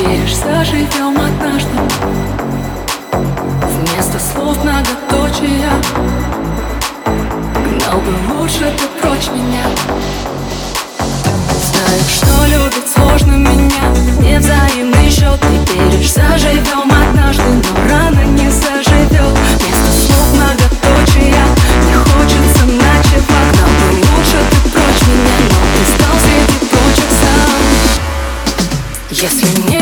веришь, заживем однажды. Вместо слов многоточия. Гнал бы лучше ты прочь меня. Знаешь, что любит сложно меня. Не взаимный счет ты веришь, заживем однажды. Но рано не заживет. Вместо слов многоточия. Не хочется ночевать. Гнал бы лучше ты прочь меня. Но ты стал среди прочих сам. Если не